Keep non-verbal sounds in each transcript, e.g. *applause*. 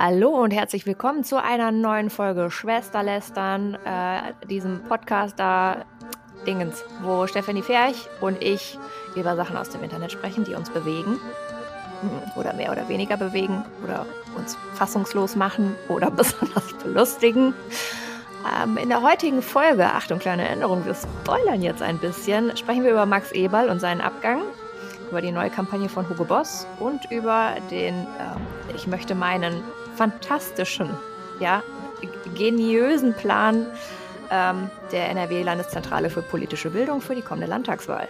Hallo und herzlich willkommen zu einer neuen Folge Schwesterlästern, äh, diesem Podcast da Dingens, wo Stefanie Ferch und ich über Sachen aus dem Internet sprechen, die uns bewegen hm, oder mehr oder weniger bewegen oder uns fassungslos machen oder *laughs* besonders belustigen. Ähm, in der heutigen Folge, Achtung, kleine Erinnerung, wir spoilern jetzt ein bisschen, sprechen wir über Max Eberl und seinen Abgang, über die neue Kampagne von Hugo Boss und über den, äh, ich möchte meinen, fantastischen, ja, geniösen Plan ähm, der NRW-Landeszentrale für politische Bildung für die kommende Landtagswahl.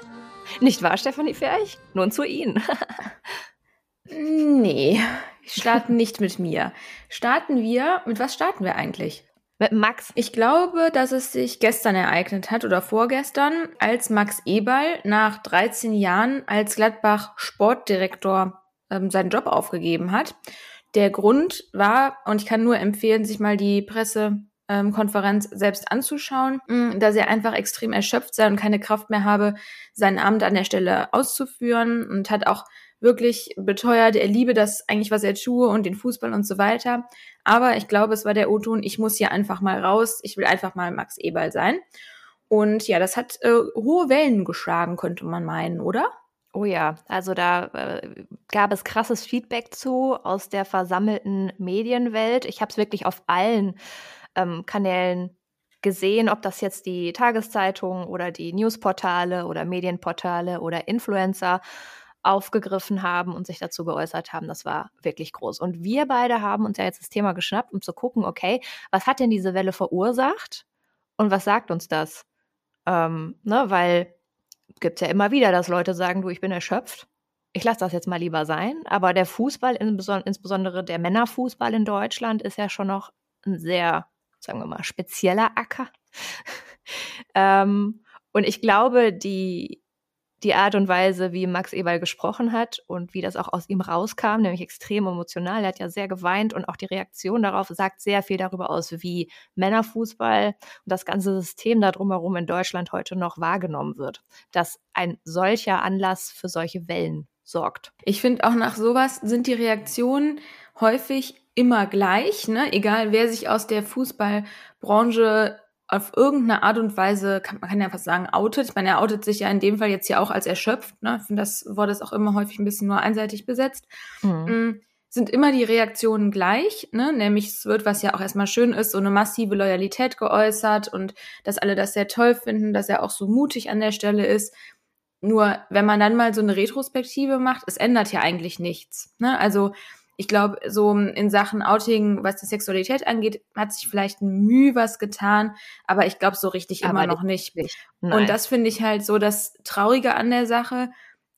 Nicht wahr, Stefanie Ferch? Nun zu Ihnen. *laughs* nee, starten nicht mit mir. Starten wir, mit was starten wir eigentlich? Mit Max. Ich glaube, dass es sich gestern ereignet hat oder vorgestern, als Max Eberl nach 13 Jahren als Gladbach Sportdirektor ähm, seinen Job aufgegeben hat. Der Grund war, und ich kann nur empfehlen, sich mal die Pressekonferenz selbst anzuschauen, mm, dass er einfach extrem erschöpft sei und keine Kraft mehr habe, sein Amt an der Stelle auszuführen und hat auch wirklich beteuert, er liebe das eigentlich, was er tue und den Fußball und so weiter. Aber ich glaube, es war der O-Ton, ich muss hier einfach mal raus, ich will einfach mal Max Eberl sein. Und ja, das hat äh, hohe Wellen geschlagen, könnte man meinen, oder? Oh ja, also da äh, gab es krasses Feedback zu aus der versammelten Medienwelt. Ich habe es wirklich auf allen ähm, Kanälen gesehen, ob das jetzt die Tageszeitungen oder die Newsportale oder Medienportale oder Influencer aufgegriffen haben und sich dazu geäußert haben. Das war wirklich groß. Und wir beide haben uns ja jetzt das Thema geschnappt, um zu gucken, okay, was hat denn diese Welle verursacht und was sagt uns das? Ähm, ne, weil gibt es ja immer wieder, dass Leute sagen, du, ich bin erschöpft. Ich lasse das jetzt mal lieber sein. Aber der Fußball, insbesondere der Männerfußball in Deutschland, ist ja schon noch ein sehr, sagen wir mal, spezieller Acker. *laughs* ähm, und ich glaube, die, die Art und Weise, wie Max Eberl gesprochen hat und wie das auch aus ihm rauskam, nämlich extrem emotional. Er hat ja sehr geweint und auch die Reaktion darauf sagt sehr viel darüber aus, wie Männerfußball und das ganze System da drumherum in Deutschland heute noch wahrgenommen wird. Dass ein solcher Anlass für solche Wellen sorgt. Ich finde auch nach sowas sind die Reaktionen häufig immer gleich, ne? Egal wer sich aus der Fußballbranche auf irgendeine Art und Weise, kann, man kann ja fast sagen, outet. Ich meine, er outet sich ja in dem Fall jetzt ja auch als erschöpft. Ne? Ich finde, das Wort ist auch immer häufig ein bisschen nur einseitig besetzt. Mhm. Mm, sind immer die Reaktionen gleich, ne? nämlich es wird, was ja auch erstmal schön ist, so eine massive Loyalität geäußert und dass alle das sehr toll finden, dass er auch so mutig an der Stelle ist. Nur wenn man dann mal so eine Retrospektive macht, es ändert ja eigentlich nichts. Ne? Also ich glaube, so in Sachen Outing, was die Sexualität angeht, hat sich vielleicht ein Mühe was getan, aber ich glaube so richtig aber immer noch nicht. nicht. Und das finde ich halt so das Traurige an der Sache,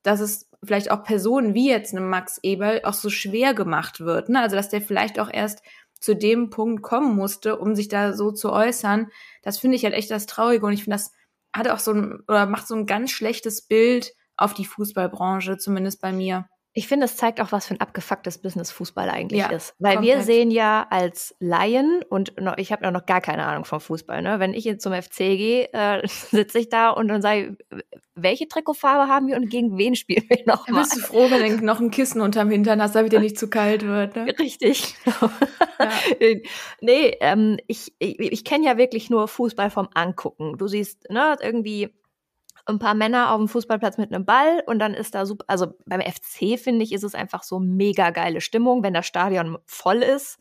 dass es vielleicht auch Personen wie jetzt eine Max Eberl auch so schwer gemacht wird. Ne? Also dass der vielleicht auch erst zu dem Punkt kommen musste, um sich da so zu äußern. Das finde ich halt echt das Traurige und ich finde, das hat auch so ein oder macht so ein ganz schlechtes Bild auf die Fußballbranche, zumindest bei mir. Ich finde, es zeigt auch, was für ein abgefucktes Business Fußball eigentlich ja, ist. Weil komplett. wir sehen ja als Laien, und noch, ich habe ja noch gar keine Ahnung vom Fußball, ne? Wenn ich jetzt zum FC gehe, äh, *laughs* sitze ich da und dann sage ich, welche Trikotfarbe haben wir und gegen wen spielen wir noch mal? Bist du froh, wenn du *laughs* noch ein Kissen unterm Hintern hast, damit dir nicht zu kalt wird, ne? Richtig. *laughs* Ja. nee, ähm, ich, ich, ich kenne ja wirklich nur Fußball vom Angucken. Du siehst, ne, irgendwie ein paar Männer auf dem Fußballplatz mit einem Ball und dann ist da super, also beim FC finde ich, ist es einfach so mega geile Stimmung, wenn das Stadion voll ist.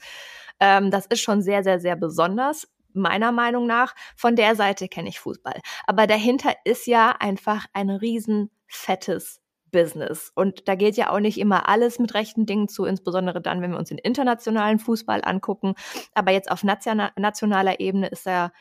Ähm, das ist schon sehr, sehr, sehr besonders. Meiner Meinung nach, von der Seite kenne ich Fußball. Aber dahinter ist ja einfach ein riesen fettes Business. Und da geht ja auch nicht immer alles mit rechten Dingen zu, insbesondere dann, wenn wir uns den internationalen Fußball angucken. Aber jetzt auf nationaler Ebene ist er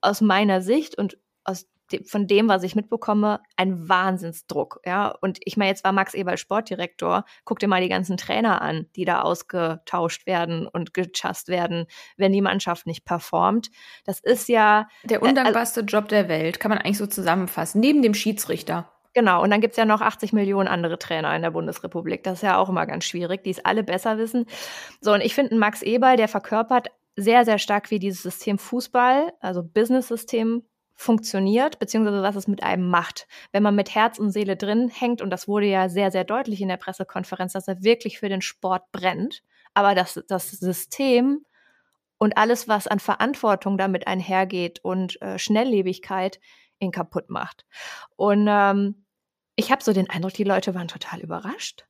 aus meiner Sicht und aus von dem, was ich mitbekomme, ein Wahnsinnsdruck. Ja, und ich meine, jetzt war Max Eberl Sportdirektor. Guck dir mal die ganzen Trainer an, die da ausgetauscht werden und gechast werden, wenn die Mannschaft nicht performt. Das ist ja der äh, undankbarste äh, Job der Welt, kann man eigentlich so zusammenfassen, neben dem Schiedsrichter. Genau, und dann gibt's ja noch 80 Millionen andere Trainer in der Bundesrepublik. Das ist ja auch immer ganz schwierig, die es alle besser wissen. So, und ich finde, Max Eberl, der verkörpert sehr, sehr stark wie dieses System Fußball, also Business-System funktioniert, beziehungsweise was es mit einem macht. Wenn man mit Herz und Seele drin hängt, und das wurde ja sehr, sehr deutlich in der Pressekonferenz, dass er wirklich für den Sport brennt, aber das, das System und alles, was an Verantwortung damit einhergeht und äh, Schnelllebigkeit ihn kaputt macht. Und ähm, ich habe so den Eindruck, die Leute waren total überrascht.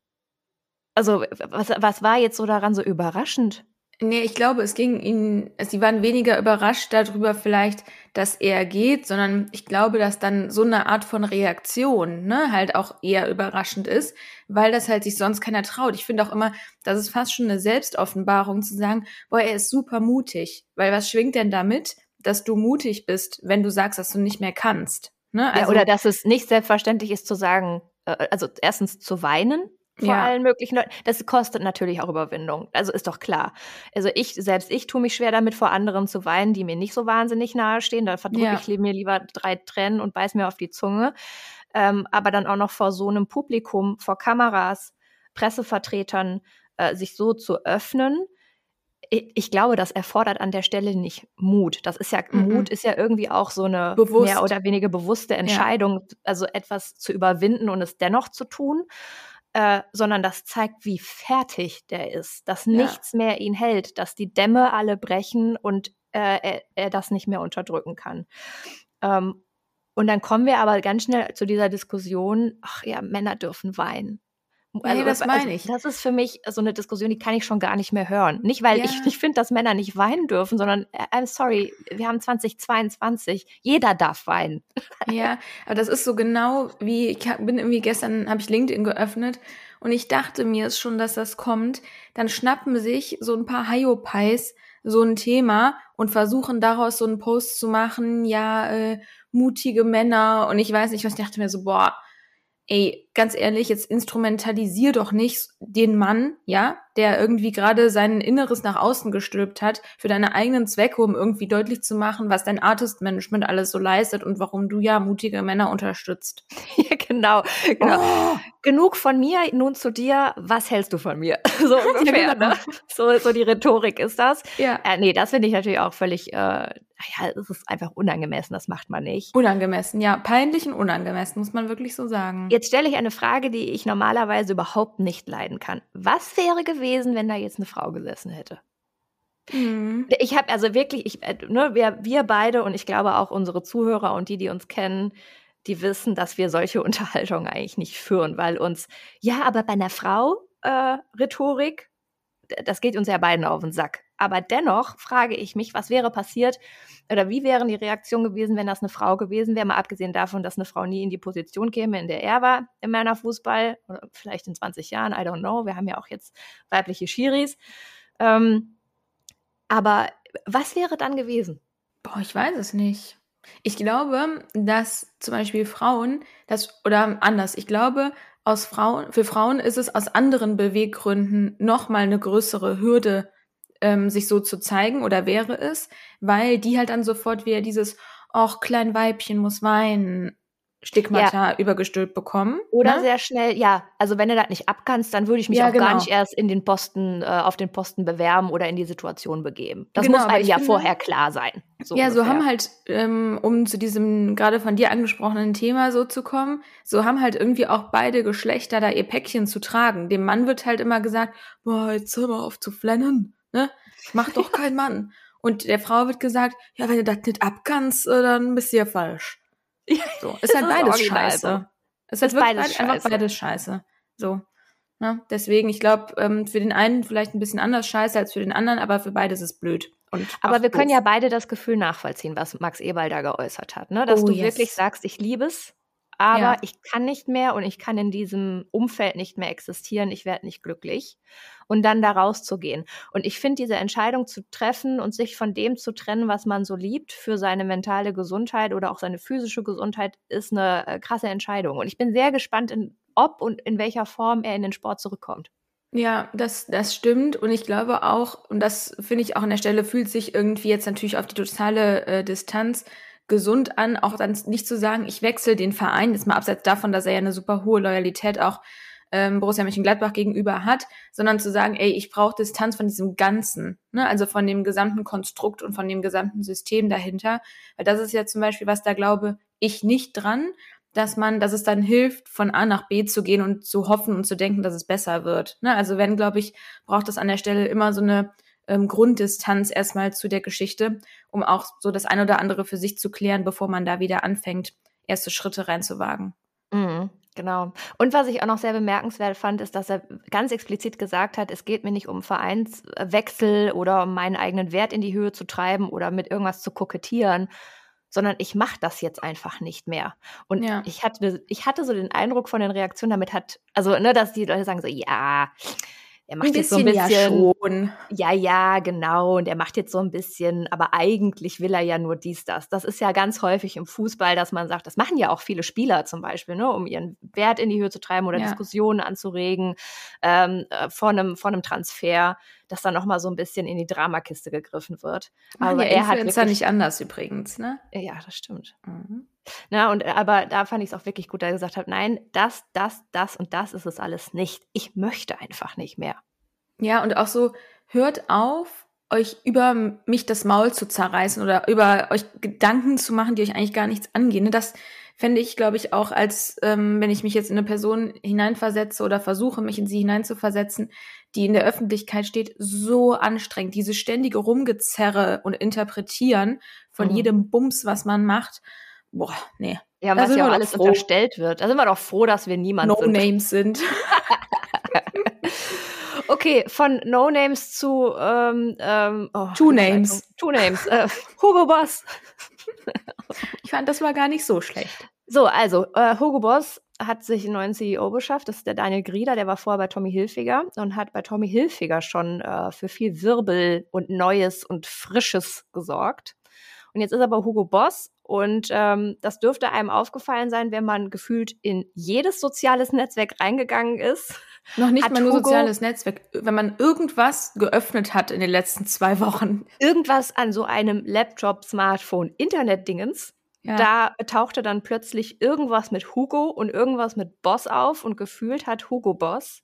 Also was, was war jetzt so daran so überraschend? Nee, ich glaube, es ging ihnen, sie waren weniger überrascht darüber vielleicht, dass er geht, sondern ich glaube, dass dann so eine Art von Reaktion, ne, halt auch eher überraschend ist, weil das halt sich sonst keiner traut. Ich finde auch immer, das ist fast schon eine Selbstoffenbarung zu sagen, boah, er ist super mutig. Weil was schwingt denn damit, dass du mutig bist, wenn du sagst, dass du nicht mehr kannst? Ne? Also, ja, oder dass es nicht selbstverständlich ist zu sagen, äh, also erstens zu weinen, vor ja. allen möglichen Leuten. Das kostet natürlich auch Überwindung. Also ist doch klar. Also ich, selbst ich tue mich schwer damit, vor anderen zu weinen, die mir nicht so wahnsinnig nahe stehen. Da verdrücke ja. ich mir lieber drei Tränen und beiß mir auf die Zunge. Ähm, aber dann auch noch vor so einem Publikum, vor Kameras, Pressevertretern, äh, sich so zu öffnen. Ich, ich, glaube, das erfordert an der Stelle nicht Mut. Das ist ja, mhm. Mut ist ja irgendwie auch so eine Bewusst. mehr oder weniger bewusste Entscheidung, ja. also etwas zu überwinden und es dennoch zu tun. Äh, sondern das zeigt, wie fertig der ist, dass ja. nichts mehr ihn hält, dass die Dämme alle brechen und äh, er, er, das nicht mehr unterdrücken kann. Ähm, und dann kommen wir aber ganz schnell zu dieser Diskussion, ach ja, Männer dürfen weinen. Also, nee, das also, meine ich. Das ist für mich so eine Diskussion, die kann ich schon gar nicht mehr hören. Nicht, weil ja. ich nicht finde, dass Männer nicht weinen dürfen, sondern äh, I'm sorry, wir haben 2022, jeder darf weinen. Ja, aber das ist so genau wie, ich bin irgendwie gestern, habe ich LinkedIn geöffnet und ich dachte mir es schon, dass das kommt. Dann schnappen sich so ein paar Hyopies so ein Thema und versuchen daraus so einen Post zu machen, ja, äh, mutige Männer und ich weiß nicht was, ich dachte mir so, boah, ey, ganz ehrlich, jetzt instrumentalisier doch nicht den Mann, ja, der irgendwie gerade sein Inneres nach außen gestülpt hat, für deine eigenen Zwecke, um irgendwie deutlich zu machen, was dein Artist-Management alles so leistet und warum du ja mutige Männer unterstützt. *laughs* Ja, genau. genau. Oh. Genug von mir, nun zu dir. Was hältst du von mir? *laughs* So ungefähr, genau. ne? So, so die Rhetorik ist das. Ja. Äh, nee, das finde ich natürlich auch völlig, äh, ja, es ist einfach unangemessen, das macht man nicht. Unangemessen, ja. Peinlich und unangemessen, muss man wirklich so sagen. Jetzt stelle ich eine Frage, die ich normalerweise überhaupt nicht leiden kann. Was wäre gewesen, wenn da jetzt eine Frau gesessen hätte? Mhm. Ich habe also wirklich, ich, äh, ne, wir, wir beide und ich glaube auch unsere Zuhörer und die, die uns kennen, die wissen, dass wir solche *laughs* Unterhaltungen eigentlich nicht führen, weil uns, ja, aber bei einer Frau äh, Rhetorik, das geht uns ja beiden auf den Sack. Aber dennoch frage ich mich, was wäre passiert oder wie wären die Reaktionen gewesen, wenn das eine Frau gewesen wäre, mal abgesehen davon, dass eine Frau nie in die Position käme, in der er war im Männerfußball, oder vielleicht in 20 Jahren, I don't know. Wir haben ja auch jetzt weibliche Schiris. Ähm, aber was wäre dann gewesen? Boah, ich weiß es nicht. Ich glaube, dass zum Beispiel Frauen, das, oder anders, ich glaube, aus Frauen, für Frauen ist es aus anderen Beweggründen nochmal eine größere Hürde, ähm, sich so zu zeigen oder wäre es, weil die halt dann sofort wieder dieses, ach, klein Weibchen muss weinen, Stigmata ja. übergestülpt bekommen. Oder ne? sehr schnell, ja, also wenn du das nicht abkannst, dann würde ich mich ja, auch genau. gar nicht erst in den Posten, äh, auf den Posten bewerben oder in die Situation begeben. Das genau, muss einem ja finde, vorher klar sein. So ja, ungefähr. so haben halt, ähm, um zu diesem gerade von dir angesprochenen Thema so zu kommen, so haben halt irgendwie auch beide Geschlechter da ihr Päckchen zu tragen. Dem Mann wird halt immer gesagt, boah, jetzt hör mal auf zu flennen ne? Mach doch kein Mann. *laughs* Und der Frau wird gesagt, ja, wenn du das nicht abkannst, äh, dann bist du ja falsch. So, *laughs* ist halt beides scheiße. Es ist, halt beides einfach scheiße. beides scheiße. So. Ne? Deswegen, ich glaube, ähm, für den einen vielleicht ein bisschen anders scheiße als für den anderen, aber für beides ist blöd. Aber wir doof. können ja beide das Gefühl nachvollziehen, was Max Eberl da geäußert hat, ne? Dass oh, du yes. wirklich sagst, ich liebe es, aber ja. ich kann nicht mehr und ich kann in diesem Umfeld nicht mehr existieren, ich werde nicht glücklich und dann da rauszugehen. Und ich finde, diese Entscheidung zu treffen und sich von dem zu trennen, was man so liebt, für seine mentale Gesundheit oder auch seine physische Gesundheit, ist eine äh, krasse Entscheidung. Und ich bin sehr gespannt, in, ob und in welcher Form er in den Sport zurückkommt. Ja, das, das stimmt. Und ich glaube auch, und das finde ich auch an der Stelle, fühlt sich irgendwie jetzt natürlich auf die totale äh, Distanz gesund an, auch dann nicht zu sagen, ich wechsle den Verein, jetzt mal abseits davon, dass er ja eine super hohe Loyalität auch ähm, Borussia Mönchengladbach gegenüber hat, sondern zu sagen, ey, ich brauche Distanz von diesem Ganzen, ne? also von dem gesamten Konstrukt und von dem gesamten System dahinter, weil das ist ja zum Beispiel, was da glaube ich nicht dran, dass man, dass es dann hilft, von A nach B zu gehen und zu hoffen und zu denken, dass es besser wird. Ne? Also wenn, glaube ich, braucht es an der Stelle immer so eine ähm, Grunddistanz erstmal zu der Geschichte, um auch so das eine oder andere für sich zu klären, bevor man da wieder anfängt, erste Schritte reinzuwagen. Mhm. Genau. Und was ich auch noch sehr bemerkenswert fand, ist, dass er ganz explizit gesagt hat, es geht mir nicht um Vereinswechsel oder um meinen eigenen Wert in die Höhe zu treiben oder mit irgendwas zu kokettieren, sondern ich mache das jetzt einfach nicht mehr. Und ja. ich hatte, ich hatte so den Eindruck von den Reaktionen, damit hat, also, ne, dass die Leute sagen so, ja, er macht jetzt so ein bisschen. Ja, schon. ja, ja, genau. Und er macht jetzt so ein bisschen, aber eigentlich will er ja nur dies, das. Das ist ja ganz häufig im Fußball, dass man sagt, das machen ja auch viele Spieler zum Beispiel, ne, um ihren Wert in die Höhe zu treiben oder ja. Diskussionen anzuregen ähm, äh, vor, einem, vor einem Transfer, dass da nochmal so ein bisschen in die Dramakiste gegriffen wird. Aber ja, er hat wirklich, nicht anders übrigens, ne? Ja, das stimmt. Mhm. Na, und aber da fand ich es auch wirklich gut, dass er gesagt hat, nein, das, das, das und das ist es alles nicht. Ich möchte einfach nicht mehr. Ja, und auch so, hört auf, euch über mich das Maul zu zerreißen oder über euch Gedanken zu machen, die euch eigentlich gar nichts angehen. Ne, das fände ich, glaube ich, auch als, ähm, wenn ich mich jetzt in eine Person hineinversetze oder versuche, mich in sie hineinzuversetzen, die in der Öffentlichkeit steht, so anstrengend. Diese ständige Rumgezerre und Interpretieren von mhm. jedem Bums, was man macht boah, nee. Ja, was ja auch alles froh. unterstellt wird. Da sind wir doch froh, dass wir niemand no sind. Names sind. *laughs* okay, von No Names zu ähm, ähm, oh, Two Names. Two Names. Äh, *laughs* Hugo Boss. ich fand, das war gar nicht so schlecht. So, also, äh, Hugo Boss hat sich einen neuen CEO beschafft. Das ist der Daniel Grieder, der war vorher bei Tommy Hilfiger und hat bei Tommy Hilfiger schon äh, für viel Wirbel und Neues und Frisches gesorgt. Und jetzt ist aber Hugo Boss und ähm, das dürfte einem aufgefallen sein, wenn man gefühlt in jedes soziales Netzwerk reingegangen ist. Noch nicht mal nur Hugo soziales Netzwerk, wenn man irgendwas geöffnet hat in den letzten zwei Wochen. Irgendwas an so einem Laptop, Smartphone, Internet-Dingens. Ja. Da tauchte dann plötzlich irgendwas mit Hugo und irgendwas mit Boss auf und gefühlt hat Hugo Boss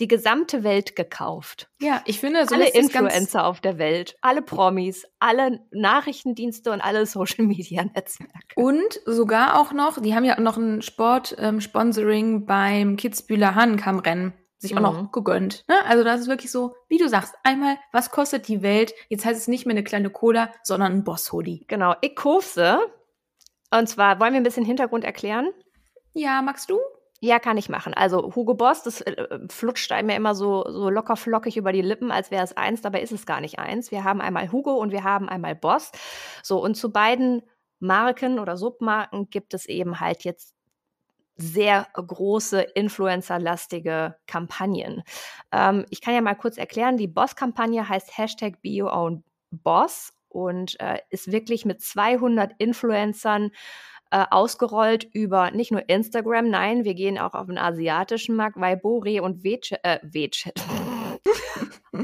die gesamte Welt gekauft. Ja, ich finde, so alle Influencer auf der Welt, alle Promis, alle Nachrichtendienste und alle *laughs* Social Media Netzwerke. Und sogar auch noch, die haben ja noch ein Sport-Sponsoring ähm, beim Kitzbühler Hahnenkammrennen sich auch noch mhm. gegönnt. Ne? Also das ist wirklich so, wie du sagst, einmal, was kostet die Welt? Jetzt heißt es nicht mehr eine kleine Cola, sondern ein Boss-Hoodie. Genau, ich kaufse. Und zwar, wollen wir ein bisschen Hintergrund erklären? Ja, magst du? Ja, kann ich machen. Also Hugo Boss, das äh, flutscht einem ja immer so, so locker flockig über die Lippen, als wäre es eins, dabei ist es gar nicht eins. Wir haben einmal Hugo und wir haben einmal Boss. So, und zu beiden Marken oder Submarken gibt es eben halt jetzt sehr große Influencer-lastige Kampagnen. Ähm, ich kann ja mal kurz erklären, die Boss-Kampagne heißt Hashtag Be Your Own Boss und äh, ist wirklich mit 200 Influencern äh, ausgerollt über nicht nur Instagram, nein, wir gehen auch auf den asiatischen Markt, Weibo, Re und WeChat. Äh, WeChat.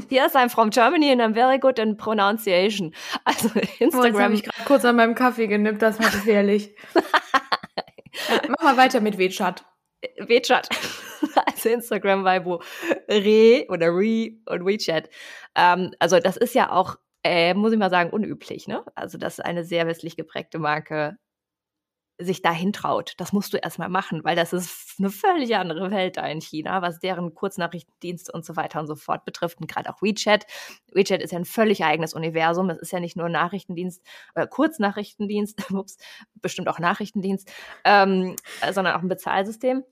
Yes, I'm from Germany and I'm very good in pronunciation. Also Instagram. Oh, habe ich gerade kurz an meinem Kaffee genippt, das war gefährlich. *laughs* mach mal weiter mit WeChat. WeChat. *laughs* Also Instagram, Weibo, Re oder Re und WeChat. Ähm, also das ist ja auch, äh, muss ich mal sagen, unüblich. Ne? Also dass eine sehr westlich geprägte Marke sich dahin traut. Das musst du erstmal machen, weil das ist eine völlig andere Welt da in China, was deren Kurznachrichtendienste und so weiter und so fort betrifft. Und gerade auch WeChat. WeChat ist ja ein völlig eigenes Universum. Es ist ja nicht nur Nachrichtendienst äh, Kurznachrichtendienst, *laughs* ups, bestimmt auch Nachrichtendienst, ähm, äh, sondern auch ein Bezahlsystem.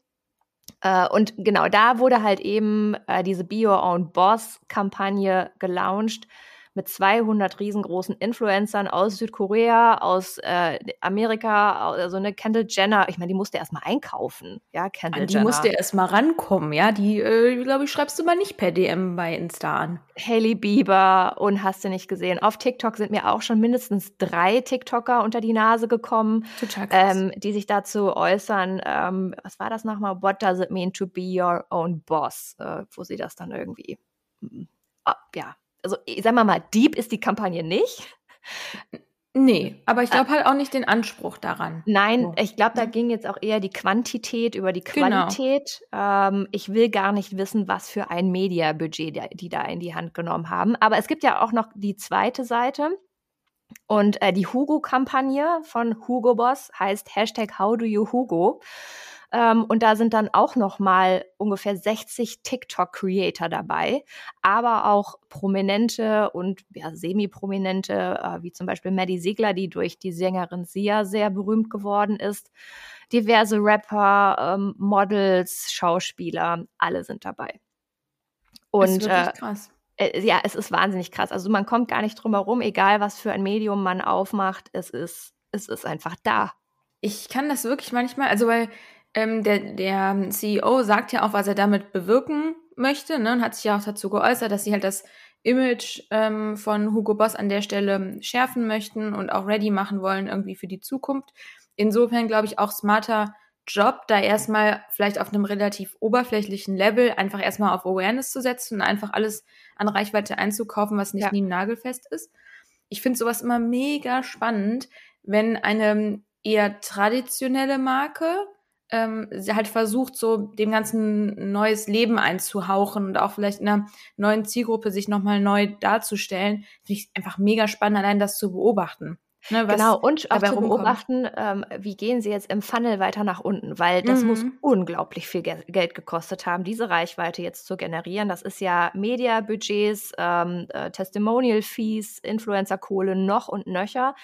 Äh, und genau da wurde halt eben äh, diese Be Your Own Boss Kampagne gelauncht mit 200 riesengroßen Influencern aus Südkorea, aus äh, Amerika, also eine Kendall Jenner. Ich meine, die musste erstmal einkaufen, ja, Kendall An die Jenner. Die musste erstmal rankommen, ja. Die, äh, glaube ich, schreibst du mal nicht per DM bei Insta an. Hailey Bieber und hast du nicht gesehen. Auf TikTok sind mir auch schon mindestens drei TikToker unter die Nase gekommen. Ähm, die sich dazu äußern. Ähm, was war das nochmal? What does it mean to be your own boss? Äh, wo sie das dann irgendwie, ah, ja, also sagen wir mal, deep ist die Kampagne nicht. Nee, aber ich glaube halt auch nicht den Anspruch daran. Nein, ich glaube, da ging jetzt auch eher die Quantität über die genau. Qualität. Genau. Ähm, ich will gar nicht wissen, was für ein Mediabudget die, die da in die Hand genommen haben. Aber es gibt ja auch noch die zweite Seite. Und äh, die Hugo-Kampagne von Hugo Boss heißt Hashtag How do you Hugo? Ähm, und da sind dann auch noch mal ungefähr 60 TikTok-Creator dabei, aber auch prominente und ja, semi-prominente, äh, wie zum Beispiel Maddie Segler, die durch die Sängerin Sia sehr berühmt geworden ist. Diverse Rapper, ähm, Models, Schauspieler, alle sind dabei. Und, das ist wirklich äh, krass. Äh, ja, es ist wahnsinnig krass. Also man kommt gar nicht drum herum, egal was für ein Medium man aufmacht, es ist, es ist einfach da. Ich kann das wirklich manchmal, also weil ähm, der, der CEO sagt ja auch, was er damit bewirken möchte, ne, und hat sich ja auch dazu geäußert, dass sie halt das Image ähm, von Hugo Boss an der Stelle schärfen möchten und auch ready machen wollen irgendwie für die Zukunft. Insofern glaube ich auch smarter Job, da erstmal vielleicht auf einem relativ oberflächlichen Level einfach erstmal auf Awareness zu setzen und einfach alles an Reichweite einzukaufen, was nicht ja. nie nagelfest ist. Ich finde sowas immer mega spannend, wenn eine eher traditionelle Marke ähm, halt versucht, so dem ganzen neues Leben einzuhauchen und auch vielleicht in einer neuen Zielgruppe sich nochmal neu darzustellen. Finde ich einfach mega spannend, allein das zu beobachten. Ne, genau, und auch zu beobachten, ähm, wie gehen sie jetzt im Funnel weiter nach unten, weil das mhm. muss unglaublich viel Ge Geld gekostet haben, diese Reichweite jetzt zu generieren. Das ist ja Media-Budgets, ähm, äh, Testimonial-Fees, Influencer-Kohle noch und nöcher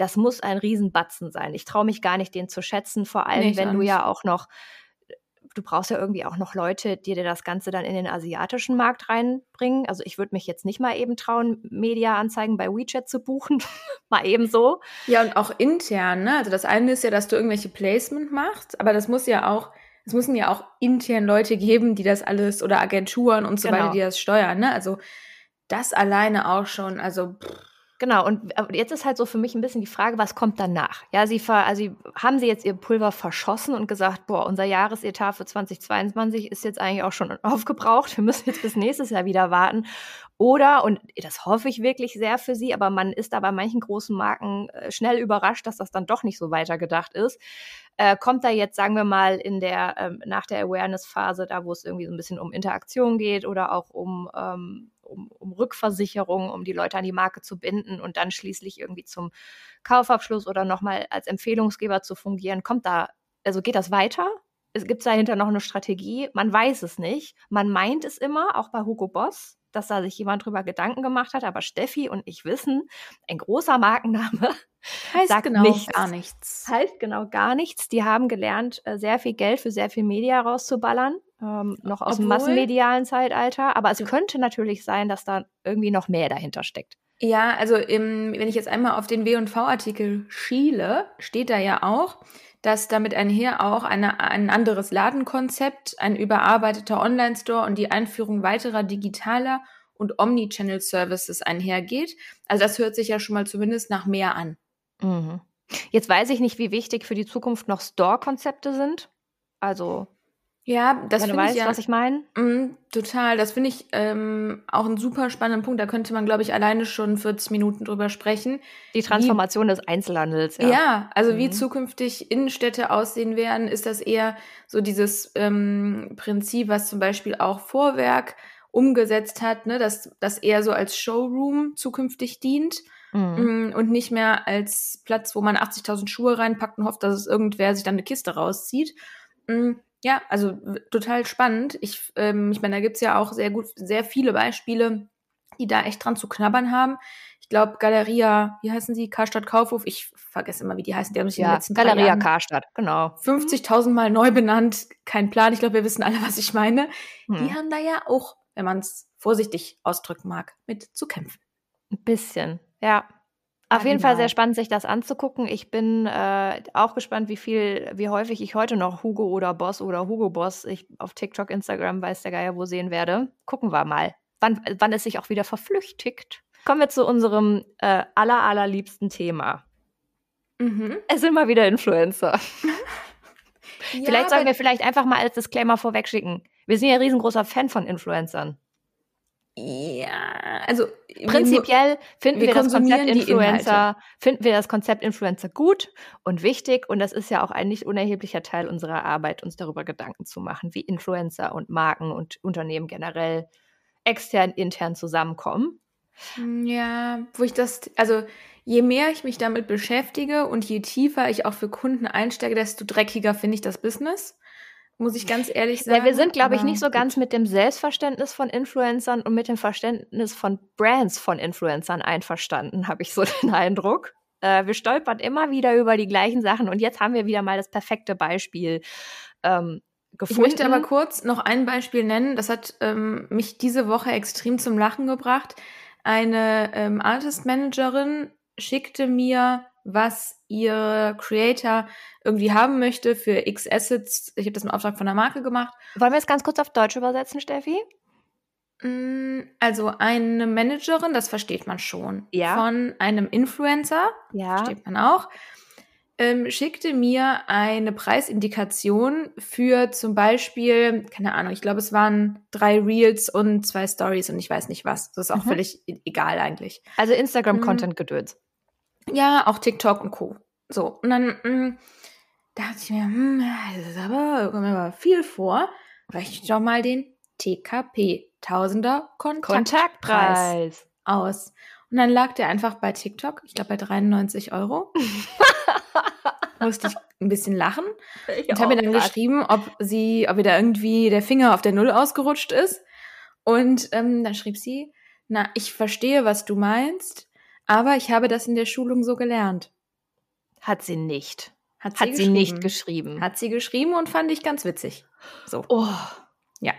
das muss ein Riesenbatzen sein. Ich traue mich gar nicht, den zu schätzen, vor allem, nicht wenn du ja auch noch, du brauchst ja irgendwie auch noch Leute, die dir das Ganze dann in den asiatischen Markt reinbringen. Also ich würde mich jetzt nicht mal eben trauen, Media-Anzeigen bei WeChat zu buchen. *laughs* mal eben so. Ja, und auch intern, ne? Also das eine ist ja, dass du irgendwelche Placement machst, aber das muss ja auch es müssen ja auch intern Leute geben, die das alles oder Agenturen und so genau. weiter, die das steuern. Ne? Also das alleine auch schon, also pff, Genau, und jetzt ist halt so für mich ein bisschen die Frage, was kommt danach? Ja, sie, ver, also haben sie jetzt ihr Pulver verschossen und gesagt, boah, unser Jahresetat für 2022 ist jetzt eigentlich auch schon *laughs* aufgebraucht, wir müssen jetzt bis nächstes Jahr wieder warten. Oder, und das hoffe ich wirklich sehr für sie, aber man ist da bei manchen großen Marken äh, schnell überrascht, dass das dann doch nicht so weitergedacht ist. Äh, kommt da jetzt, sagen wir mal, in der, ähm, nach der Awareness-Phase, da wo es irgendwie so ein bisschen um Interaktion geht oder auch um ähm, um, um Rückversicherung, um die Leute an die Marke zu binden und dann schließlich irgendwie zum Kaufabschluss oder nochmal als Empfehlungsgeber zu fungieren. Kommt da, also geht das weiter? Es gibt dahinter noch eine Strategie. Man weiß es nicht. Man meint es immer, auch bei Hugo Boss, dass da sich jemand drüber Gedanken gemacht hat. Aber Steffi und ich wissen, ein großer Markenname *laughs* heißt sagt genau nichts. gar nichts. Heißt genau gar nichts. Die haben gelernt, äh, sehr viel Geld für sehr viel Media rauszuballern ähm, noch aus Obwohl, dem massenmedialen Zeitalter. Aber es könnte natürlich sein, dass da irgendwie noch mehr dahinter steckt. Ja, also im, wenn ich jetzt einmal auf den W&V-Artikel schiele, steht da ja auch, dass damit einher auch eine, ein anderes Ladenkonzept, ein überarbeiteter Online-Store und die Einführung weiterer digitaler und Omnichannel-Services einhergeht. Also das hört sich ja schon mal zumindest nach mehr an. Mhm. Jetzt weiß ich nicht, wie wichtig für die Zukunft noch Store-Konzepte sind. Also ja, das finde ich ja, was ich meine. Mm, total, das finde ich ähm, auch einen super spannenden Punkt. Da könnte man, glaube ich, alleine schon 40 Minuten drüber sprechen. Die Transformation wie, des Einzelhandels. Ja, ja also mhm. wie zukünftig Innenstädte aussehen werden, ist das eher so dieses ähm, Prinzip, was zum Beispiel auch Vorwerk umgesetzt hat, ne, dass das eher so als Showroom zukünftig dient. Mhm. Mm, und nicht mehr als Platz, wo man 80.000 Schuhe reinpackt und hofft, dass es irgendwer sich dann eine Kiste rauszieht. Mm, ja, also total spannend. Ich, ähm, ich meine, da gibt's ja auch sehr gut, sehr viele Beispiele, die da echt dran zu knabbern haben. Ich glaube, Galeria, wie heißen sie? Karstadt Kaufhof, ich vergesse immer, wie die heißen. Die haben sich ja, in den letzten Galeria Jahren Karstadt, genau. 50.000 Mal neu benannt, kein Plan. Ich glaube, wir wissen alle, was ich meine. Hm. Die haben da ja auch, wenn man es vorsichtig ausdrücken mag, mit zu kämpfen. Ein bisschen, ja. Auf jeden Fall sehr spannend, sich das anzugucken. Ich bin äh, auch gespannt, wie viel, wie häufig ich heute noch Hugo oder Boss oder Hugo Boss ich auf TikTok, Instagram, weiß der Geier wo sehen werde. Gucken wir mal, wann, wann es sich auch wieder verflüchtigt. Kommen wir zu unserem äh, aller, allerliebsten Thema. Mhm. Es sind mal wieder Influencer. *laughs* ja, vielleicht sollten wir vielleicht einfach mal als Disclaimer vorwegschicken. Wir sind ja ein riesengroßer Fan von Influencern. Ja, also prinzipiell finden wir, wir das Konzept Influencer, finden wir das Konzept Influencer gut und wichtig und das ist ja auch ein nicht unerheblicher Teil unserer Arbeit, uns darüber Gedanken zu machen, wie Influencer und Marken und Unternehmen generell extern, intern zusammenkommen. Ja, wo ich das, also je mehr ich mich damit beschäftige und je tiefer ich auch für Kunden einsteige, desto dreckiger finde ich das Business. Muss ich ganz ehrlich sagen. Ja, wir sind, glaube ich, nicht so ganz mit dem Selbstverständnis von Influencern und mit dem Verständnis von Brands von Influencern einverstanden, habe ich so *laughs* den Eindruck. Äh, wir stolpern immer wieder über die gleichen Sachen und jetzt haben wir wieder mal das perfekte Beispiel ähm, gefunden. Ich möchte aber kurz noch ein Beispiel nennen. Das hat ähm, mich diese Woche extrem zum Lachen gebracht. Eine ähm, Artist Managerin schickte mir, was ihr Creator irgendwie haben möchte für X Assets. Ich habe das im Auftrag von der Marke gemacht. Wollen wir es ganz kurz auf Deutsch übersetzen, Steffi? Mm, also eine Managerin, das versteht man schon. Ja. Von einem Influencer, Ja. versteht man auch, ähm, schickte mir eine Preisindikation für zum Beispiel, keine Ahnung, ich glaube, es waren drei Reels und zwei Stories und ich weiß nicht was. Das ist auch Mhm. völlig e- egal eigentlich. Also. Instagram-Content-Gedöns. Ja, auch TikTok und Co. So, und dann mm, dachte ich mir, hm, das ist aber, kommt mir aber viel vor. Rechne ich doch mal den TKP, Tausender Kontaktpreis Kontaktpreis. aus. Und dann lag der einfach bei TikTok, ich glaube bei 93 Euro. *laughs* Musste ich ein bisschen lachen und habe mir dann geschrieben, ob sie, ob ihr da irgendwie der Finger auf der Null ausgerutscht ist. Und ähm, dann schrieb sie, na, ich verstehe, was du meinst, aber ich habe das in der Schulung so gelernt. Hat sie nicht. Hat Hat sie nicht geschrieben. Hat sie geschrieben und fand ich ganz witzig. So, Oh. ja.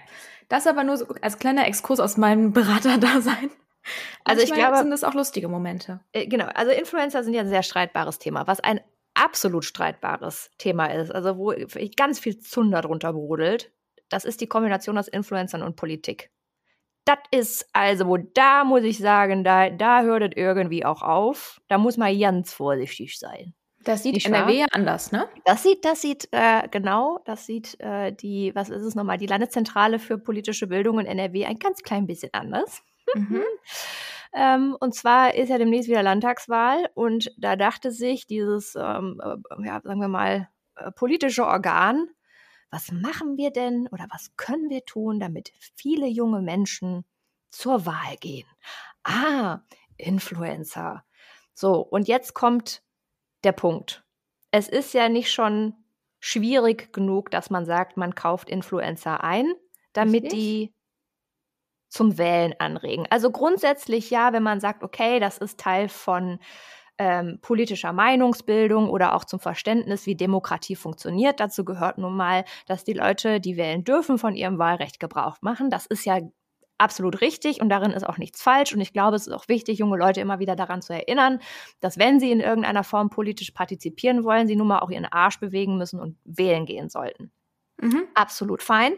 Das aber nur so als kleiner Exkurs aus meinem Beraterdasein. Also ich glaube- sind das auch lustige Momente. Äh, Genau, also Influencer sind ja ein sehr streitbares Thema, was ein absolut streitbares Thema ist, also wo ganz viel Zunder drunter brodelt. Das ist die Kombination aus Influencern und Politik. Das ist also, da muss ich sagen, da, da hört es irgendwie auch auf. Da muss man ganz vorsichtig sein. Das sieht Nicht NRW ja anders, ne? Das sieht, das sieht, äh, genau, das sieht äh, die, was ist es nochmal, die Landeszentrale für politische Bildung in NRW ein ganz klein bisschen anders. Mhm. *laughs* Ähm, und zwar ist ja demnächst wieder Landtagswahl und da dachte sich dieses, ähm, äh, ja, sagen wir mal, äh, politische Organ, was machen wir denn oder was können wir tun, damit viele junge Menschen zur Wahl gehen? Ah, Influencer. So, und jetzt kommt der Punkt. Es ist ja nicht schon schwierig genug, dass man sagt, man kauft Influencer ein, damit Richtig. die zum Wählen anregen. Also grundsätzlich ja, wenn man sagt, okay, das ist Teil von ähm, politischer Meinungsbildung oder auch zum Verständnis, wie Demokratie funktioniert. Dazu gehört nun mal, dass die Leute, die wählen dürfen, von ihrem Wahlrecht Gebrauch machen. Das ist ja absolut richtig und darin ist auch nichts falsch. Und ich glaube, es ist auch wichtig, junge Leute immer wieder daran zu erinnern, dass wenn sie in irgendeiner Form politisch partizipieren wollen, sie nun mal auch ihren Arsch bewegen müssen und wählen gehen sollten Mhm. absolut fein.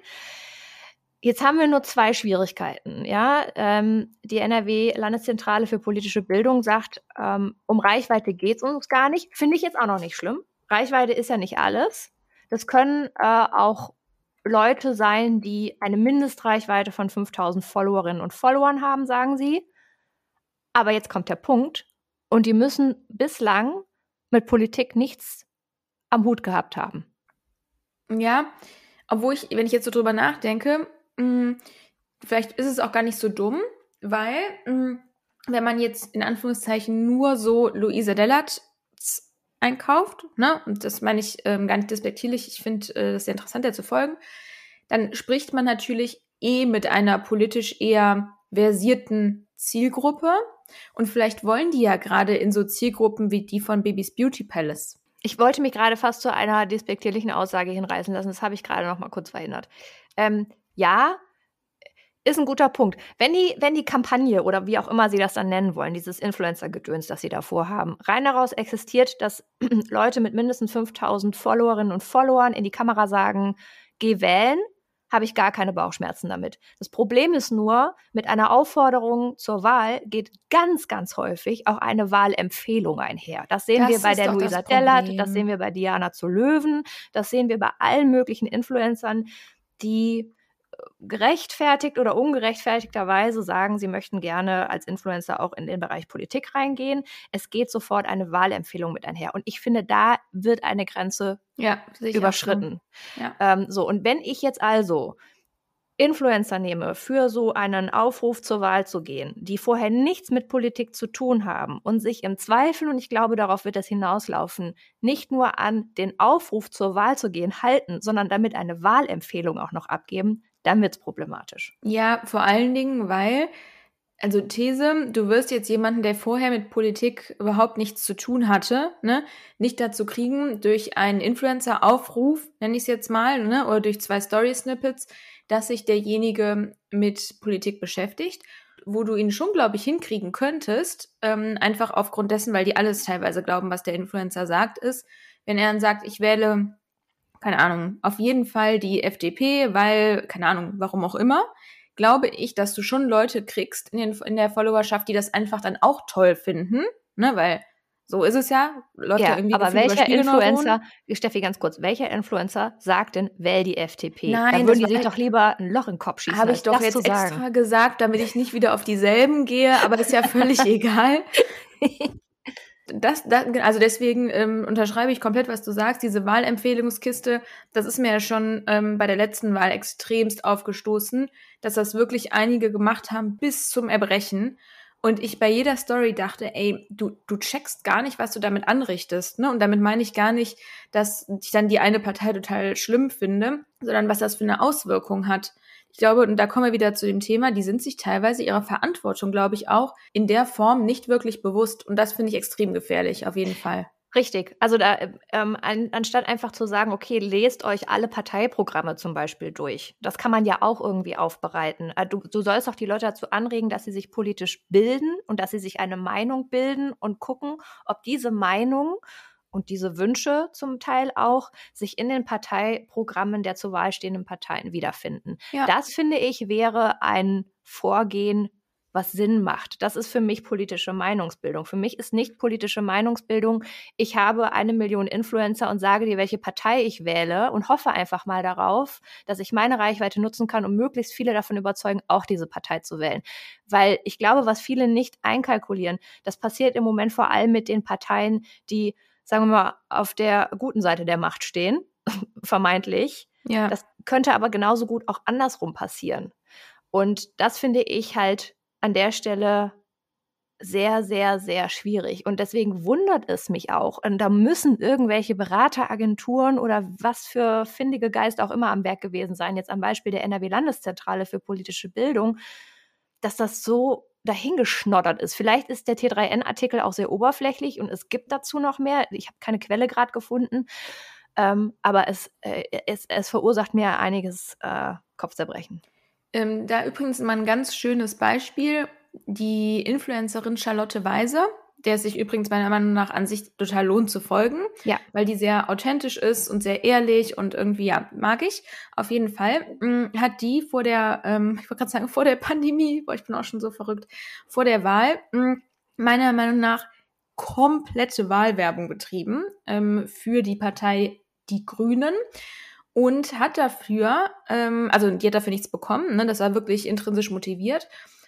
Jetzt haben wir nur zwei Schwierigkeiten. Ja, ähm, die NRW-Landeszentrale für politische Bildung sagt, ähm, um Reichweite geht es uns gar nicht. Finde ich jetzt auch noch nicht schlimm. Reichweite ist ja nicht alles. Das können äh, auch Leute sein, die eine Mindestreichweite von 5000 Followerinnen und Followern haben, sagen sie. Aber jetzt kommt der Punkt. Und die müssen bislang mit Politik nichts am Hut gehabt haben. Ja, obwohl ich, wenn ich jetzt so drüber nachdenke, mh, vielleicht ist es auch gar nicht so dumm, weil mh, wenn man jetzt in Anführungszeichen nur so Luisa Dellert einkauft, ne, und das meine ich ähm, gar nicht despektierlich, ich finde äh, das sehr interessant, der zu folgen, dann spricht man natürlich eh mit einer politisch eher versierten Zielgruppe und vielleicht wollen die ja gerade in so Zielgruppen wie die von Babys Beauty Palace. Ich wollte mich gerade fast zu einer despektierlichen Aussage hinreißen lassen. Das habe ich gerade noch mal kurz verhindert. Ähm, ja, ist ein guter Punkt. Wenn die, wenn die Kampagne oder wie auch immer sie das dann nennen wollen, dieses Influencer-Gedöns, das sie da vorhaben, rein daraus existiert, dass *clears throat* Leute mit mindestens 5000 Followerinnen und Followern in die Kamera sagen, geh wählen, habe ich gar keine Bauchschmerzen damit. Das Problem ist nur, mit einer Aufforderung zur Wahl geht ganz, ganz häufig auch eine Wahlempfehlung einher. Das sehen Das wir bei der doch das Luisa Dellert, das sehen wir bei Diana zu Löwen, das sehen wir bei allen möglichen Influencern, die gerechtfertigt oder ungerechtfertigterweise sagen, sie möchten gerne als Influencer auch in den Bereich Politik reingehen. Es geht sofort eine Wahlempfehlung mit einher. Und ich finde, da wird eine Grenze Ja, überschritten. Ja. Ähm, so, und wenn ich jetzt also Influencer nehme, für so einen Aufruf zur Wahl zu gehen, die vorher nichts mit Politik zu tun haben und sich im Zweifel, und ich glaube, darauf wird es hinauslaufen, nicht nur an den Aufruf zur Wahl zu gehen halten, sondern damit eine Wahlempfehlung auch noch abgeben, dann wird es problematisch. Ja, vor allen Dingen, weil also These, du wirst jetzt jemanden, der vorher mit Politik überhaupt nichts zu tun hatte, ne, nicht dazu kriegen, durch einen Influencer-Aufruf, nenne ich es jetzt mal, ne, oder durch zwei Story-Snippets, dass sich derjenige mit Politik beschäftigt, wo du ihn schon, glaube ich, hinkriegen könntest, ähm, einfach aufgrund dessen, weil die alles teilweise glauben, was der Influencer sagt, ist, wenn er dann sagt, ich wähle, keine Ahnung, auf jeden Fall die FDP, weil, keine Ahnung, warum auch immer, glaube ich, dass du schon Leute kriegst in, den, in der Followerschaft, die das einfach dann auch toll finden, ne, weil so ist es ja. Läuft ja, ja irgendwie aber welcher Influencer, Steffi, ganz kurz, welcher Influencer sagt denn, wähl die FDP? Nein, da würden die sich doch lieber ein Loch in den Kopf schießen. Habe ich doch jetzt extra gesagt, damit ich nicht wieder auf dieselben gehe, aber ist ja völlig *laughs* egal. *laughs* Das, das, also deswegen ähm, unterschreibe ich komplett, was du sagst. Diese Wahlempfehlungskiste, das ist mir ja schon ähm, bei der letzten Wahl extremst aufgestoßen, dass das wirklich einige gemacht haben bis zum Erbrechen. Und ich bei jeder Story dachte, ey, du, du checkst gar nicht, was du damit anrichtest. Ne? Und damit meine ich gar nicht, dass ich dann die eine Partei total schlimm finde, sondern was das für eine Auswirkung hat. Ich glaube, und da kommen wir wieder zu dem Thema, die sind sich teilweise ihrer Verantwortung, glaube ich, auch in der Form nicht wirklich bewusst. Und das finde ich extrem gefährlich, auf jeden Fall. Richtig. Also da, ähm, an, anstatt einfach zu sagen, okay, lest euch alle Parteiprogramme zum Beispiel durch. Das kann man ja auch irgendwie aufbereiten. Äh, du, du sollst auch die Leute dazu anregen, dass sie sich politisch bilden und dass sie sich eine Meinung bilden und gucken, ob diese Meinung und diese Wünsche zum Teil auch sich in den Parteiprogrammen der zur Wahl stehenden Parteien wiederfinden. Ja. Das finde ich wäre ein Vorgehen, was Sinn macht. Das ist für mich politische Meinungsbildung. Für mich ist nicht politische Meinungsbildung, ich habe eine Million Influencer und sage dir, welche Partei ich wähle und hoffe einfach mal darauf, dass ich meine Reichweite nutzen kann, um möglichst viele davon überzeugen, auch diese Partei zu wählen. Weil ich glaube, was viele nicht einkalkulieren, das passiert im Moment vor allem mit den Parteien, die, sagen wir mal, auf der guten Seite der Macht stehen, *laughs* vermeintlich. Ja. Das könnte aber genauso gut auch andersrum passieren. Und das finde ich halt an der Stelle sehr, sehr, sehr schwierig. Und deswegen wundert es mich auch. Und da müssen irgendwelche Berateragenturen oder was für findige Geist auch immer am Werk gewesen sein, jetzt am Beispiel der NRW-Landeszentrale für politische Bildung, dass das so dahingeschnoddert ist. Vielleicht ist der T3N-Artikel auch sehr oberflächlich und es gibt dazu noch mehr. Ich habe keine Quelle gerade gefunden. Ähm, aber es, äh, es, es verursacht mir einiges äh, Kopfzerbrechen. Ähm, da übrigens mal ein ganz schönes Beispiel. Die Influencerin Charlotte Weise, der es sich übrigens meiner Meinung nach an sich total lohnt zu folgen, ja. weil die sehr authentisch ist und sehr ehrlich und irgendwie, ja, mag ich. Auf jeden Fall mh, mm, hat die vor der, ähm, ich wollte gerade sagen, vor der Pandemie, boah, ich bin auch schon so verrückt, vor der Wahl, mh, mm, meiner Meinung nach komplette Wahlwerbung betrieben ähm, für die Partei Die Grünen und hat dafür, ähm, also die hat dafür nichts bekommen, ne, das war wirklich intrinsisch motiviert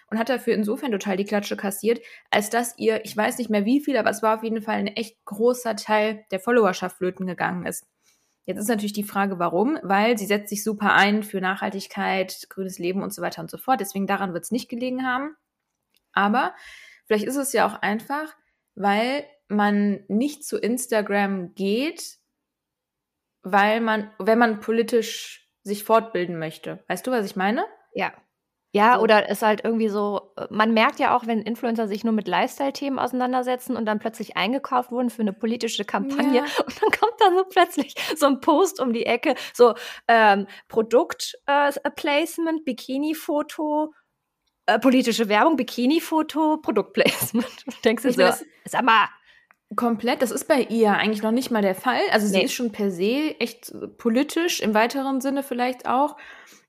und hat dafür insofern total die Klatsche kassiert, als dass ihr, ich weiß nicht mehr wie viel, aber es war auf jeden Fall ein echt großer Teil der Followerschaft flöten gegangen ist. Jetzt ist natürlich die Frage, warum, weil sie setzt sich super ein für Nachhaltigkeit, grünes Leben und so weiter und so fort. Deswegen daran wird es nicht gelegen haben. Aber vielleicht ist es ja auch einfach, weil man nicht zu Instagram geht, weil man, wenn man politisch sich fortbilden möchte. Weißt du, was ich meine? Ja. Ja, so. oder es halt irgendwie so, man merkt ja auch, wenn Influencer sich nur mit Lifestyle-Themen auseinandersetzen und dann plötzlich eingekauft wurden für eine politische Kampagne ja. *laughs* und dann kommt da so plötzlich so ein Post um die Ecke, so ähm, Produkt-Placement, äh, Bikini-Foto, äh, politische Werbung, Bikini-Foto, Produktplacement. Denkst du so, sag mal, Komplett, das ist bei ihr eigentlich noch nicht mal der Fall. Also nee. sie ist schon per se echt politisch, im weiteren Sinne vielleicht auch.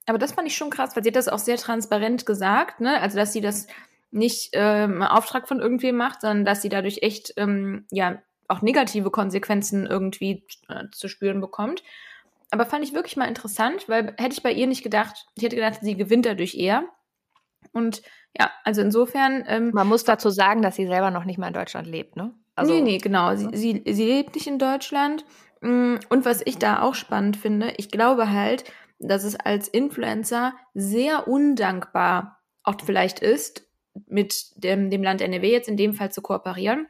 Aber das fand ich schon krass, weil sie hat das auch sehr transparent gesagt, ne? Also dass sie das nicht ähm, Auftrag von irgendwem macht, sondern dass sie dadurch echt ähm, ja auch negative Konsequenzen irgendwie äh, zu spüren bekommt. Aber fand ich wirklich mal interessant, weil hätte ich bei ihr nicht gedacht, ich hätte gedacht, sie gewinnt dadurch eher. Und ja, also insofern. Ähm, Man muss dazu sagen, dass sie selber noch nicht mal in Deutschland lebt, ne? Also, nee, nee, genau. Sie, sie, sie lebt nicht in Deutschland. Mm, und was ich da auch spannend finde, ich glaube halt, dass es als Influencer sehr undankbar auch vielleicht ist, mit dem, dem Land NRW jetzt in dem Fall zu kooperieren.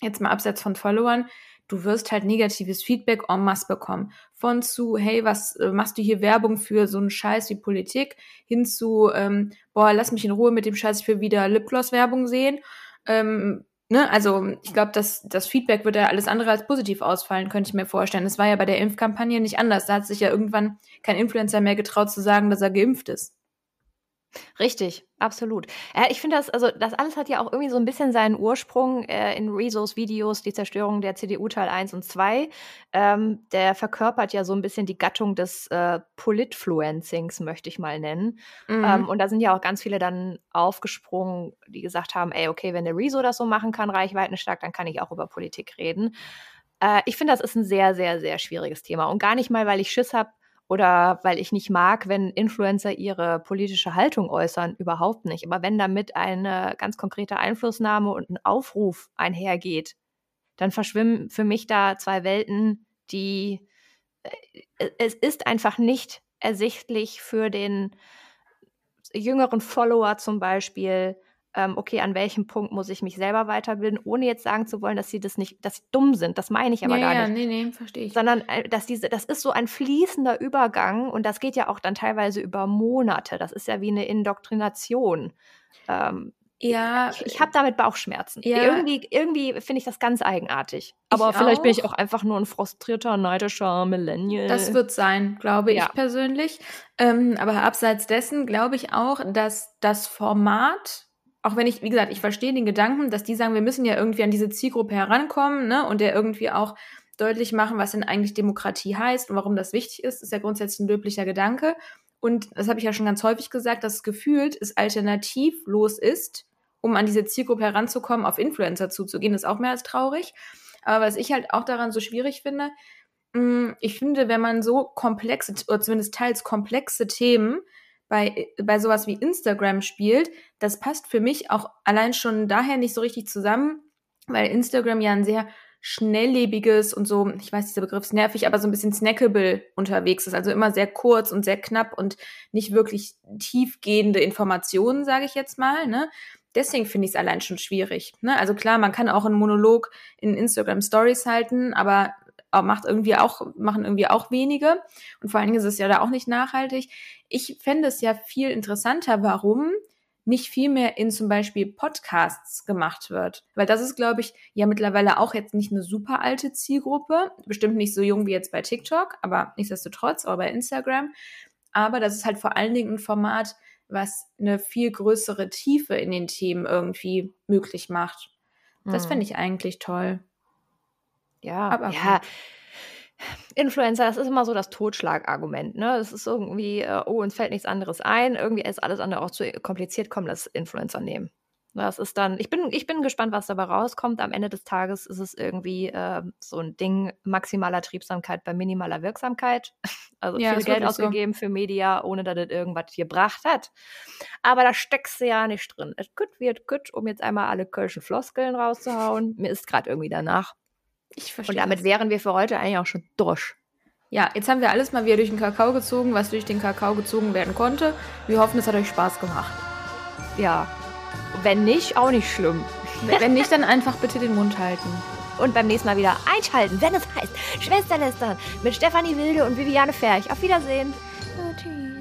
Jetzt mal abseits von Followern, du wirst halt negatives Feedback en masse bekommen. Von zu, hey, was äh, machst du hier Werbung für so einen Scheiß wie Politik, hin zu, ähm, boah, lass mich in Ruhe mit dem Scheiß, ich will wieder Lipgloss-Werbung sehen. Ähm, ne, also ich glaube, das, das Feedback wird ja alles andere als positiv ausfallen, könnte ich mir vorstellen. Es war ja bei der Impfkampagne nicht anders. Da hat sich ja irgendwann kein Influencer mehr getraut zu sagen, dass er geimpft ist. Richtig, absolut. Äh, ich finde das, also das alles hat ja auch irgendwie so ein bisschen seinen Ursprung äh, in Rezos Videos, die Zerstörung der CDU Teil 1 und 2. Ähm, der verkörpert ja so ein bisschen die Gattung des äh, Politfluencings, möchte ich mal nennen. Mhm. Ähm, und da sind ja auch ganz viele dann aufgesprungen, die gesagt haben, ey, okay, wenn der Rezo das so machen kann, Reichweiten stark, dann kann ich auch über Politik reden. Äh, ich finde, das ist ein sehr, sehr, sehr schwieriges Thema. Und gar nicht mal, weil ich Schiss habe, oder weil ich nicht mag, wenn Influencer ihre politische Haltung äußern, überhaupt nicht. Aber wenn damit eine ganz konkrete Einflussnahme und ein Aufruf einhergeht, dann verschwimmen für mich da zwei Welten, die äh, es ist einfach nicht ersichtlich für den jüngeren Follower zum Beispiel, ähm, okay, an welchem Punkt muss ich mich selber weiterbilden, ohne jetzt sagen zu wollen, dass sie das nicht, dass sie dumm sind. Das meine ich aber ja, gar ja, nicht. Nee, nee, verstehe ich. Sondern, äh, dass diese, das ist so ein fließender Übergang und das geht ja auch dann teilweise über Monate. Das ist ja wie eine Indoktrination. Ähm, ja. Ich, ich habe damit Bauchschmerzen. Ja. Irgendwie, irgendwie finde ich das ganz eigenartig. Aber ich vielleicht auch. bin ich auch einfach nur ein frustrierter, neidischer Millennial. Das wird sein, glaube ja. ich persönlich. Ähm, aber abseits dessen glaube ich auch, dass das Format auch wenn ich, wie gesagt, ich verstehe den Gedanken, dass die sagen, wir müssen ja irgendwie an diese Zielgruppe herankommen, ne, und der irgendwie auch deutlich machen, was denn eigentlich Demokratie heißt und warum das wichtig ist, ist ja grundsätzlich ein löblicher Gedanke. Und das habe ich ja schon ganz häufig gesagt, dass gefühlt es alternativlos ist, um an diese Zielgruppe heranzukommen, auf Influencer zuzugehen, ist auch mehr als traurig. Aber was ich halt auch daran so schwierig finde, mm, ich finde, wenn man so komplexe oder zumindest teils komplexe Themen bei, bei sowas wie Instagram spielt, das passt für mich auch allein schon daher nicht so richtig zusammen, weil Instagram ja ein sehr schnelllebiges und so, ich weiß, dieser Begriff ist nervig, aber so ein bisschen snackable unterwegs ist. Also immer sehr kurz und sehr knapp und nicht wirklich tiefgehende Informationen, sage ich jetzt mal. Ne? Deswegen finde ich es allein schon schwierig. Ne? Also klar, man kann auch einen Monolog in Instagram Stories halten, aber macht irgendwie auch, machen irgendwie auch wenige. Und vor allen Dingen ist es ja da auch nicht nachhaltig. Ich fände es ja viel interessanter, warum nicht viel mehr in zum Beispiel Podcasts gemacht wird. Weil das ist, glaube ich, ja mittlerweile auch jetzt nicht eine super alte Zielgruppe. Bestimmt nicht so jung wie jetzt bei TikTok, aber nichtsdestotrotz, auch bei Instagram. Aber das ist halt vor allen Dingen ein Format, was eine viel größere Tiefe in den Themen irgendwie möglich macht. Das hm. finde ich eigentlich toll. Ja, aber ja. Influencer, das ist immer so das Totschlagargument. Ne? Es ist irgendwie, äh, oh, uns fällt nichts anderes ein. Irgendwie ist alles andere auch zu kompliziert. Komm, das Influencer nehmen. Das ist dann, ich bin, ich bin gespannt, was dabei rauskommt. Am Ende des Tages ist es irgendwie äh, so ein Ding maximaler Triebsamkeit bei minimaler Wirksamkeit. *laughs* Also ja, viel Geld ausgegeben so. für Media, ohne dass das irgendwas gebracht hat. Aber da steckst du ja nicht drin. Es gut wird gut, um jetzt einmal alle kölschen Floskeln rauszuhauen. Mir ist gerade irgendwie danach. Ich verstehe. Und damit das. wären wir für heute eigentlich auch schon durch. Ja, jetzt haben wir alles mal wieder durch den Kakao gezogen, was durch den Kakao gezogen werden konnte. Wir hoffen, es hat euch Spaß gemacht. Ja. Wenn nicht, auch nicht schlimm. Wenn nicht, dann einfach bitte den Mund halten. Und beim nächsten Mal wieder einschalten, wenn es heißt Schwesterlästern mit Stefanie Wilde und Viviane Ferch. Auf Wiedersehen. Oh, tschüss.